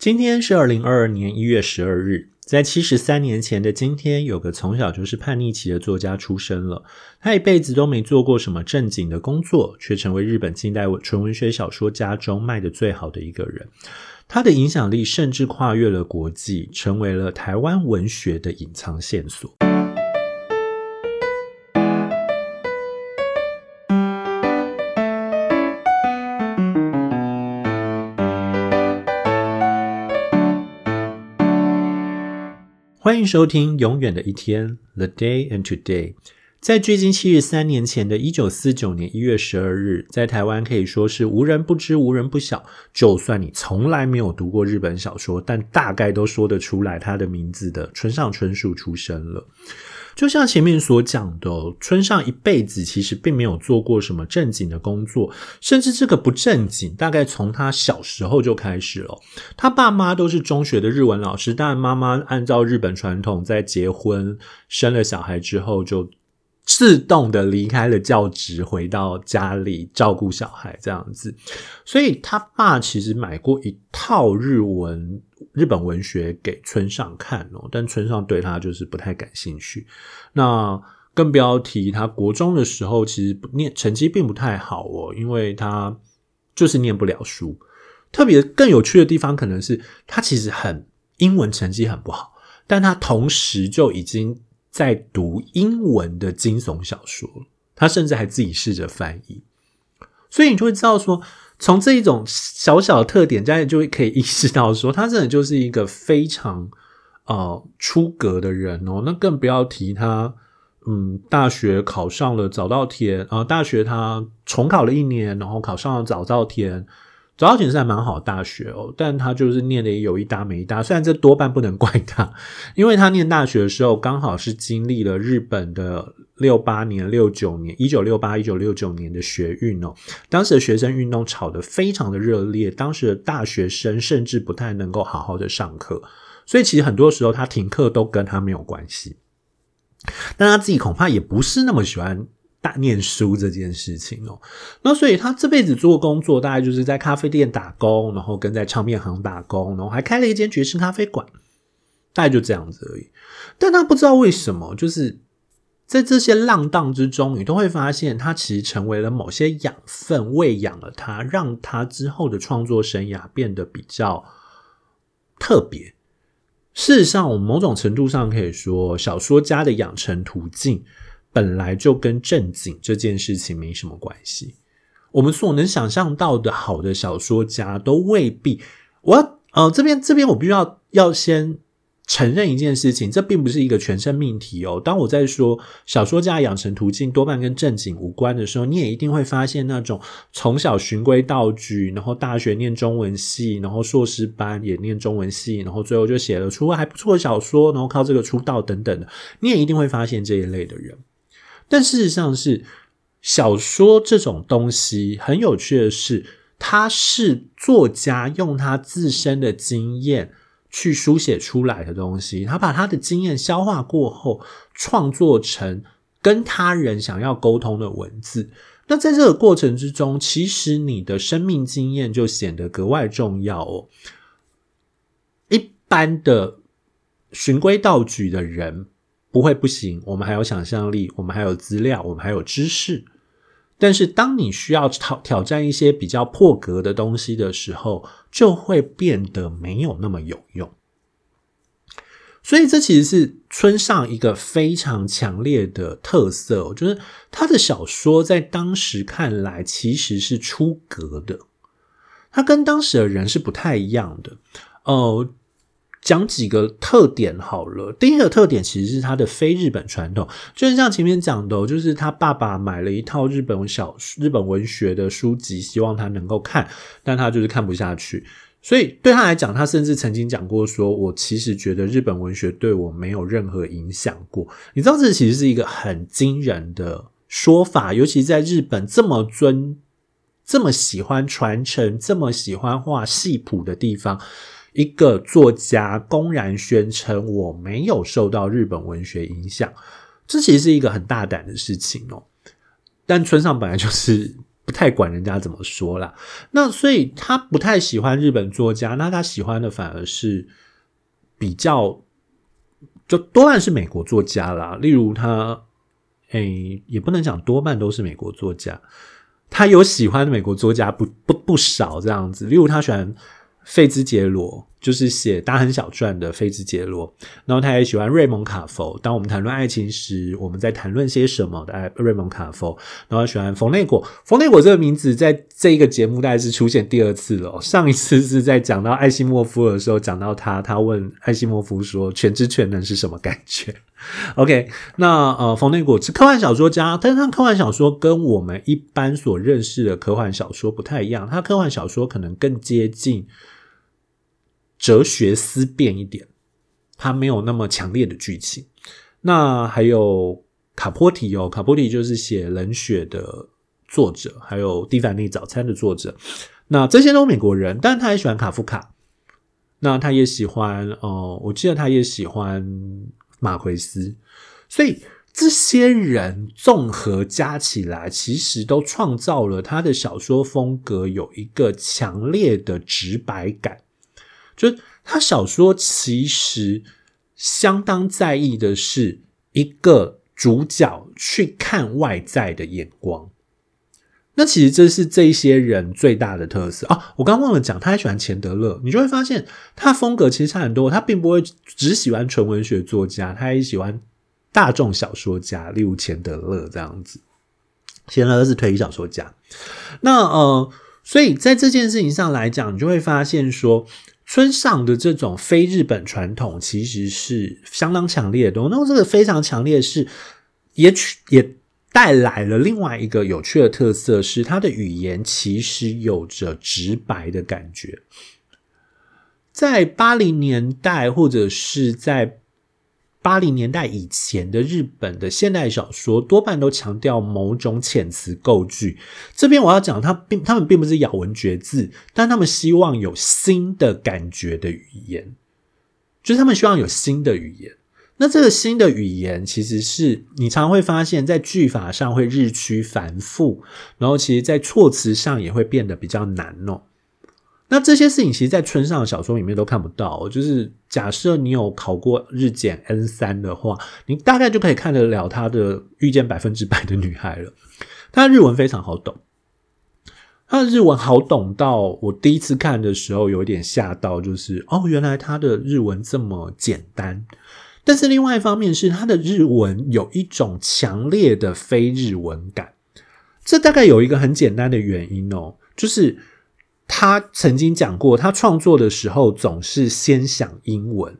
今天是二零二二年一月十二日，在七十三年前的今天，有个从小就是叛逆期的作家出生了。他一辈子都没做过什么正经的工作，却成为日本近代纯文学小说家中卖的最好的一个人。他的影响力甚至跨越了国际，成为了台湾文学的隐藏线索。迎收听《永远的一天》（The Day and Today）。在距今七十三年前的一九四九年一月十二日，在台湾可以说是无人不知、无人不晓。就算你从来没有读过日本小说，但大概都说得出来他的名字的村上春树出生了。就像前面所讲的，村上一辈子其实并没有做过什么正经的工作，甚至这个不正经，大概从他小时候就开始了。他爸妈都是中学的日文老师，但妈妈按照日本传统，在结婚生了小孩之后就。自动的离开了教职，回到家里照顾小孩这样子，所以他爸其实买过一套日文日本文学给村上看哦，但村上对他就是不太感兴趣。那更不要提他国中的时候，其实念成绩并不太好哦，因为他就是念不了书。特别更有趣的地方，可能是他其实很英文成绩很不好，但他同时就已经。在读英文的惊悚小说，他甚至还自己试着翻译，所以你就会知道说，从这一种小小的特点，家人就会可以意识到说，他真的就是一个非常呃出格的人哦。那更不要提他，嗯，大学考上了早稻田啊，大学他重考了一年，然后考上了早稻田。早稻田是还蛮好的大学哦，但他就是念的有一搭没一搭。虽然这多半不能怪他，因为他念大学的时候刚好是经历了日本的六八年、六九年、一九六八、一九六九年的学运哦。当时的学生运动吵得非常的热烈，当时的大学生甚至不太能够好好的上课，所以其实很多时候他停课都跟他没有关系。但他自己恐怕也不是那么喜欢。大念书这件事情哦，那所以他这辈子做工作大概就是在咖啡店打工，然后跟在唱片行打工，然后还开了一间爵士咖啡馆，大概就这样子而已。但他不知道为什么，就是在这些浪荡之中，你都会发现他其实成为了某些养分，喂养了他，让他之后的创作生涯变得比较特别。事实上，我们某种程度上可以说，小说家的养成途径。本来就跟正经这件事情没什么关系。我们所能想象到的好的小说家都未必。我呃这边这边我必须要要先承认一件事情，这并不是一个全生命题哦。当我在说小说家养成途径多半跟正经无关的时候，你也一定会发现那种从小循规蹈矩，然后大学念中文系，然后硕士班也念中文系，然后最后就写了出还不错的小说，然后靠这个出道等等的，你也一定会发现这一类的人。但事实上是小说这种东西很有趣的是，它是作家用他自身的经验去书写出来的东西。他把他的经验消化过后，创作成跟他人想要沟通的文字。那在这个过程之中，其实你的生命经验就显得格外重要哦。一般的循规蹈矩的人。不会不行，我们还有想象力，我们还有资料，我们还有知识。但是，当你需要挑挑战一些比较破格的东西的时候，就会变得没有那么有用。所以，这其实是村上一个非常强烈的特色，就是他的小说在当时看来其实是出格的，他跟当时的人是不太一样的。哦。讲几个特点好了。第一个特点其实是他的非日本传统，就是像前面讲的，就是他爸爸买了一套日本小日本文学的书籍，希望他能够看，但他就是看不下去。所以对他来讲，他甚至曾经讲过说：“我其实觉得日本文学对我没有任何影响过。”你知道，这其实是一个很惊人的说法，尤其在日本这么尊、这么喜欢传承、这么喜欢画戏谱的地方。一个作家公然宣称我没有受到日本文学影响，这其实是一个很大胆的事情哦。但村上本来就是不太管人家怎么说啦。那所以他不太喜欢日本作家，那他喜欢的反而是比较就多半是美国作家啦。例如他，诶，也不能讲多半都是美国作家，他有喜欢的美国作家不不不少这样子。例如他喜欢费兹杰罗。就是写大亨小传的费兹杰罗，然后他也喜欢瑞蒙卡佛。当我们谈论爱情时，我们在谈论些什么的？瑞蒙卡佛，然后喜欢冯内果。冯内果这个名字在这一个节目大概是出现第二次了。上一次是在讲到艾西莫夫的时候，讲到他，他问艾西莫夫说：“全知全能是什么感觉？” OK，那呃，冯内果是科幻小说家，但是他科幻小说跟我们一般所认识的科幻小说不太一样，他科幻小说可能更接近。哲学思辨一点，它没有那么强烈的剧情。那还有卡波提哦，卡波提就是写《冷血》的作者，还有《蒂凡尼早餐》的作者。那这些都是美国人，但是他也喜欢卡夫卡。那他也喜欢哦，我记得他也喜欢马奎斯。所以这些人综合加起来，其实都创造了他的小说风格有一个强烈的直白感。就他小说其实相当在意的是一个主角去看外在的眼光，那其实这是这些人最大的特色啊！我刚忘了讲，他还喜欢钱德勒，你就会发现他风格其实差很多。他并不会只喜欢纯文学作家，他也喜欢大众小说家，例如钱德勒这样子。钱德勒是推理小说家，那呃，所以在这件事情上来讲，你就会发现说。村上的这种非日本传统其实是相当强烈的。那这个非常强烈是也取也带来了另外一个有趣的特色，是他的语言其实有着直白的感觉。在八零年代或者是在。八零年代以前的日本的现代小说多半都强调某种遣词构句。这边我要讲，他并他们并不是咬文嚼字，但他们希望有新的感觉的语言，就是他们希望有新的语言。那这个新的语言，其实是你常会发现，在句法上会日趋繁复，然后其实在措辞上也会变得比较难哦。那这些事情，其实，在村上的小说里面都看不到。就是假设你有考过日检 N 三的话，你大概就可以看得了他的遇见百分之百的女孩了。他日文非常好懂，他的日文好懂到我第一次看的时候有点吓到，就是哦，原来他的日文这么简单。但是另外一方面是，他的日文有一种强烈的非日文感。这大概有一个很简单的原因哦，就是。他曾经讲过，他创作的时候总是先想英文，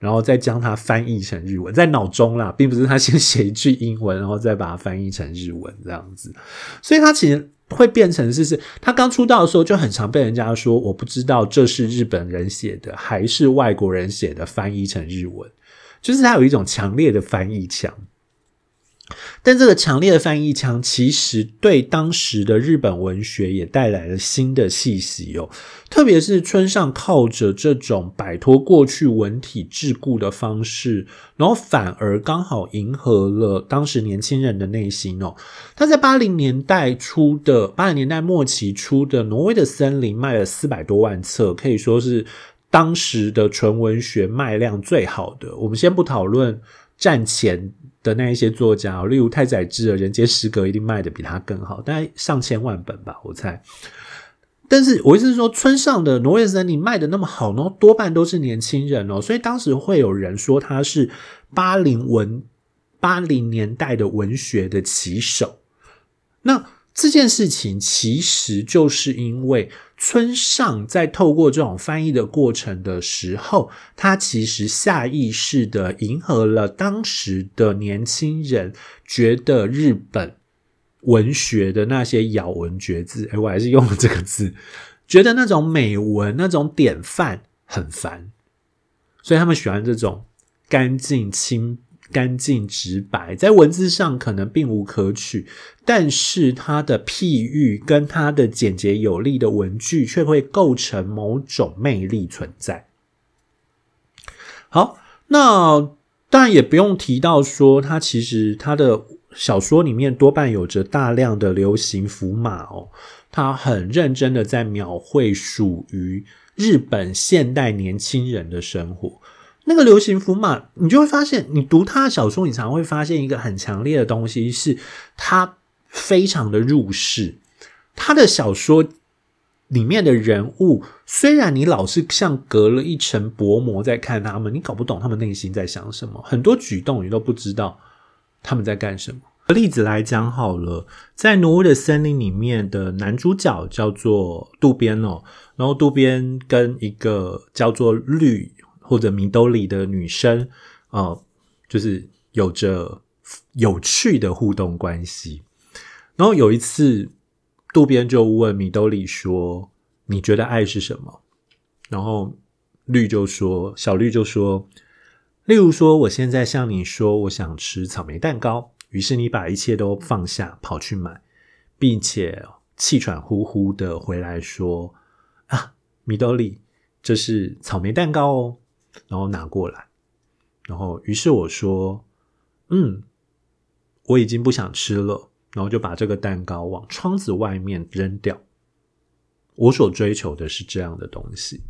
然后再将它翻译成日文，在脑中啦，并不是他先写一句英文，然后再把它翻译成日文这样子。所以他其实会变成是是，他刚出道的时候就很常被人家说，我不知道这是日本人写的还是外国人写的，翻译成日文，就是他有一种强烈的翻译腔。但这个强烈的翻译腔，其实对当时的日本文学也带来了新的气息哦。特别是村上靠着这种摆脱过去文体桎梏的方式，然后反而刚好迎合了当时年轻人的内心哦。他在八零年代初的八零年代末期出的《挪威的森林》卖了四百多万册，可以说是当时的纯文学卖量最好的。我们先不讨论战前。的那一些作家，例如太宰治的《人间失格》，一定卖的比他更好，大概上千万本吧，我猜。但是我意思是说，村上的《挪威森林》卖的那么好呢，多半都是年轻人哦，所以当时会有人说他是八零文八零年代的文学的旗手。那这件事情其实就是因为。村上在透过这种翻译的过程的时候，他其实下意识的迎合了当时的年轻人觉得日本文学的那些咬文嚼字，哎，我还是用了这个字，觉得那种美文、那种典范很烦，所以他们喜欢这种干净清。干净直白，在文字上可能并无可取，但是它的譬喻跟它的简洁有力的文句，却会构成某种魅力存在。好，那当然也不用提到说，它其实它的小说里面多半有着大量的流行符码哦，他很认真的在描绘属于日本现代年轻人的生活。那个流行符码，你就会发现，你读他的小说，你常会发现一个很强烈的东西，是他非常的入世。他的小说。里面的人物，虽然你老是像隔了一层薄膜在看他们，你搞不懂他们内心在想什么，很多举动你都不知道他们在干什么。例子来讲好了，在挪威的森林里面的男主角叫做渡边哦，然后渡边跟一个叫做绿或者米兜里的女生，呃，就是有着有趣的互动关系。然后有一次。渡边就问米兜里说：“你觉得爱是什么？”然后绿就说：“小绿就说，例如说，我现在向你说，我想吃草莓蛋糕。于是你把一切都放下，跑去买，并且气喘呼呼的回来说：‘啊，米兜里，这是草莓蛋糕哦。’然后拿过来，然后于是我说：‘嗯，我已经不想吃了。’”然后就把这个蛋糕往窗子外面扔掉。我所追求的是这样的东西。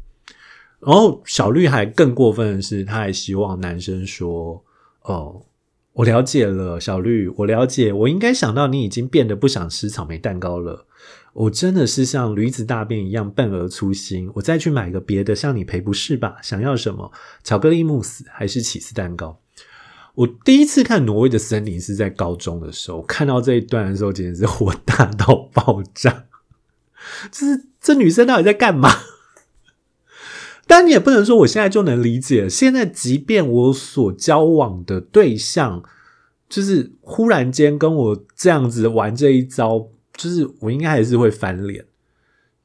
然后小绿还更过分的是，他还希望男生说：“哦，我了解了，小绿，我了解。我应该想到你已经变得不想吃草莓蛋糕了。我真的是像驴子大便一样笨而粗心。我再去买个别的，向你赔不是吧？想要什么？巧克力慕斯还是起司蛋糕？”我第一次看《挪威的森林》是在高中的时候，看到这一段的时候，简直是火大到爆炸。就是这女生到底在干嘛？但你也不能说我现在就能理解。现在，即便我所交往的对象，就是忽然间跟我这样子玩这一招，就是我应该还是会翻脸。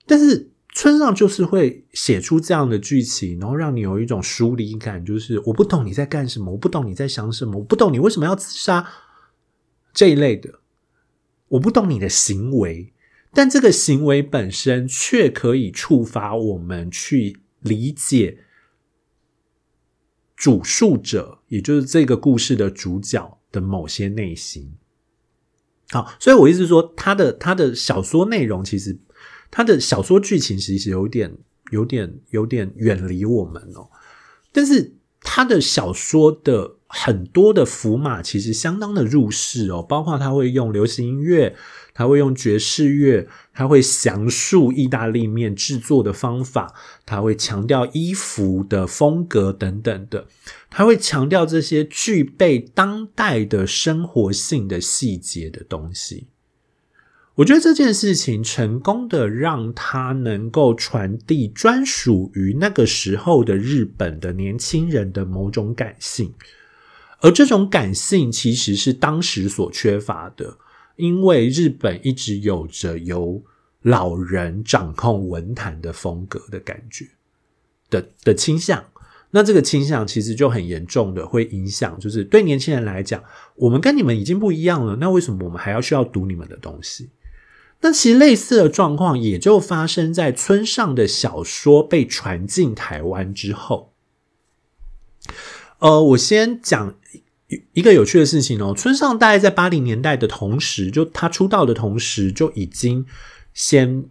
但是。村上就是会写出这样的剧情，然后让你有一种疏离感，就是我不懂你在干什么，我不懂你在想什么，我不懂你为什么要自杀这一类的，我不懂你的行为，但这个行为本身却可以触发我们去理解主述者，也就是这个故事的主角的某些内心。好，所以我意思是说，他的他的小说内容其实。他的小说剧情其实有点、有点、有点远离我们哦，但是他的小说的很多的符码其实相当的入世哦，包括他会用流行音乐，他会用爵士乐，他会详述意大利面制作的方法，他会强调衣服的风格等等的，他会强调这些具备当代的生活性的细节的东西。我觉得这件事情成功的让他能够传递专属于那个时候的日本的年轻人的某种感性，而这种感性其实是当时所缺乏的，因为日本一直有着由老人掌控文坛的风格的感觉的的倾向，那这个倾向其实就很严重的会影响，就是对年轻人来讲，我们跟你们已经不一样了，那为什么我们还要需要读你们的东西？那其实类似的状况也就发生在村上的小说被传进台湾之后。呃，我先讲一个有趣的事情哦。村上大概在八零年代的同时，就他出道的同时，就已经先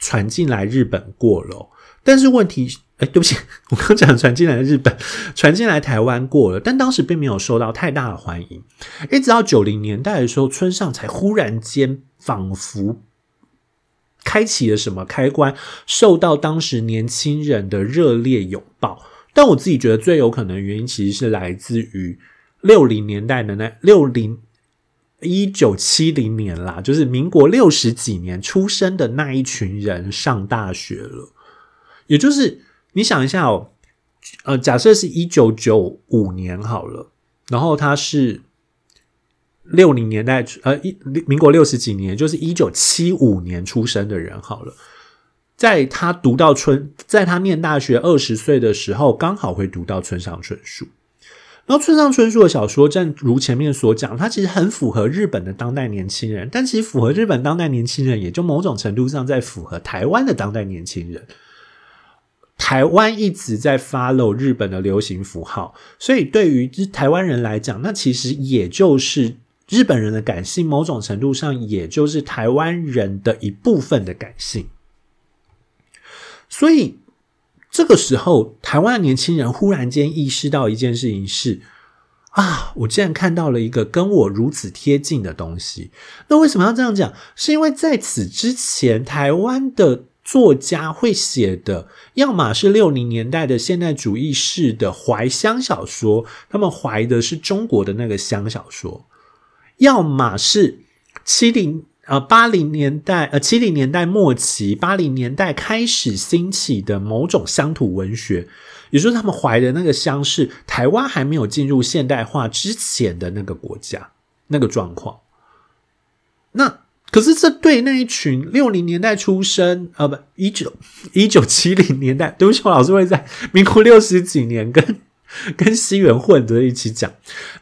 传进来日本过了。但是问题，哎，对不起，我刚讲传进来日本，传进来台湾过了，但当时并没有受到太大的欢迎。一直到九零年代的时候，村上才忽然间。仿佛开启了什么开关，受到当时年轻人的热烈拥抱。但我自己觉得最有可能的原因，其实是来自于六零年代的那六零一九七零年啦，就是民国六十几年出生的那一群人上大学了。也就是你想一下哦，呃，假设是一九九五年好了，然后他是。六零年代，呃，一民国六十几年，就是一九七五年出生的人，好了，在他读到春，在他念大学二十岁的时候，刚好会读到村上春树。然后村上春树的小说，正如前面所讲，它其实很符合日本的当代年轻人，但其实符合日本当代年轻人，也就某种程度上在符合台湾的当代年轻人。台湾一直在 follow 日本的流行符号，所以对于台湾人来讲，那其实也就是。日本人的感性，某种程度上也就是台湾人的一部分的感性。所以这个时候，台湾年轻人忽然间意识到一件事情是：啊，我竟然看到了一个跟我如此贴近的东西。那为什么要这样讲？是因为在此之前，台湾的作家会写的，要么是六零年代的现代主义式的怀乡小说，他们怀的是中国的那个乡小说；要么是七零。呃，八零年代，呃，七零年代末期，八零年代开始兴起的某种乡土文学，也就是他们怀的那个乡是台湾还没有进入现代化之前的那个国家那个状况。那可是这对那一群六零年代出生，呃，不，一九一九七零年代，对不起，我老是会在民国六十几年跟。跟西元混着一起讲，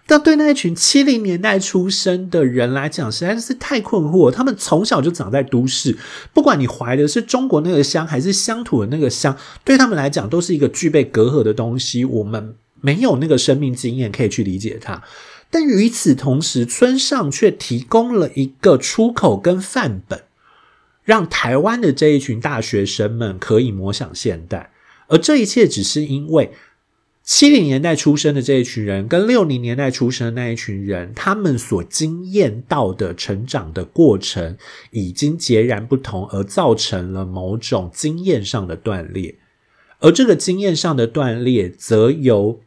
但对那一群七零年代出生的人来讲，实在是太困惑。他们从小就长在都市，不管你怀的是中国那个乡，还是乡土的那个乡，对他们来讲都是一个具备隔阂的东西。我们没有那个生命经验可以去理解它。但与此同时，村上却提供了一个出口跟范本，让台湾的这一群大学生们可以模想现代。而这一切只是因为。七零年代出生的这一群人，跟六零年代出生的那一群人，他们所经验到的成长的过程已经截然不同，而造成了某种经验上的断裂。而这个经验上的断裂，则由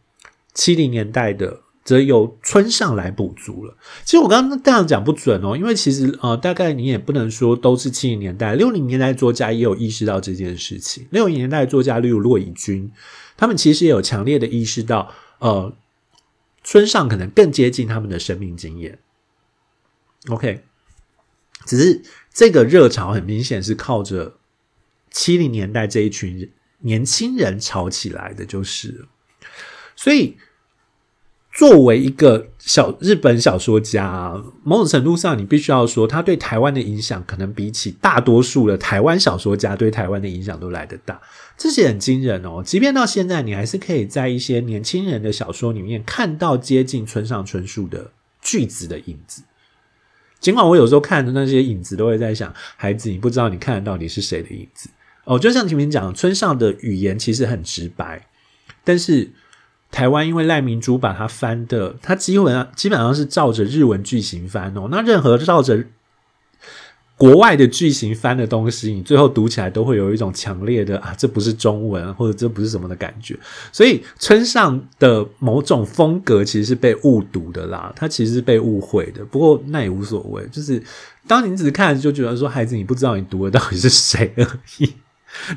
七零年代的，则由村上来补足了。其实我刚刚这样讲不准哦，因为其实呃，大概你也不能说都是七零年代，六零年代作家也有意识到这件事情。六零年代作家，例如骆以军。他们其实也有强烈的意识到，呃，村上可能更接近他们的生命经验。OK，只是这个热潮很明显是靠着七零年代这一群年轻人炒起来的，就是，所以。作为一个小日本小说家，某种程度上，你必须要说，他对台湾的影响，可能比起大多数的台湾小说家对台湾的影响都来得大。这些很惊人哦！即便到现在，你还是可以在一些年轻人的小说里面看到接近村上春树的句子的影子。尽管我有时候看的那些影子，都会在想，孩子，你不知道你看的到底是谁的影子哦。就像前面讲，村上的语言其实很直白，但是。台湾因为赖明珠把它翻的，它基本上基本上是照着日文句型翻哦。那任何照着国外的句型翻的东西，你最后读起来都会有一种强烈的啊，这不是中文，或者这不是什么的感觉。所以村上的某种风格其实是被误读的啦，他其实是被误会的。不过那也无所谓，就是当你只是看就觉得说，孩子你不知道你读的到底是谁而已。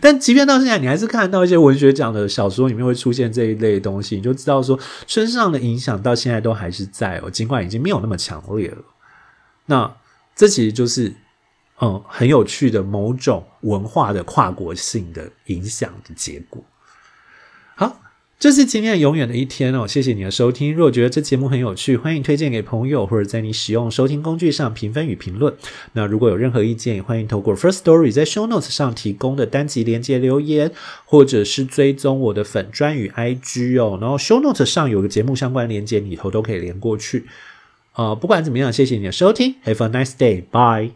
但即便到现在，你还是看到一些文学奖的小说里面会出现这一类东西，你就知道说村上的影响到现在都还是在哦，尽管已经没有那么强烈了。那这其实就是嗯很有趣的某种文化的跨国性的影响的结果。好。这是今天永远的一天哦，谢谢你的收听。如果觉得这节目很有趣，欢迎推荐给朋友，或者在你使用收听工具上评分与评论。那如果有任何意见，也欢迎透过 First Story 在 Show Notes 上提供的单集连接留言，或者是追踪我的粉专与 IG 哦。然后 Show Notes 上有个节目相关连接，里头都可以连过去。呃，不管怎么样，谢谢你的收听，Have a nice day，bye。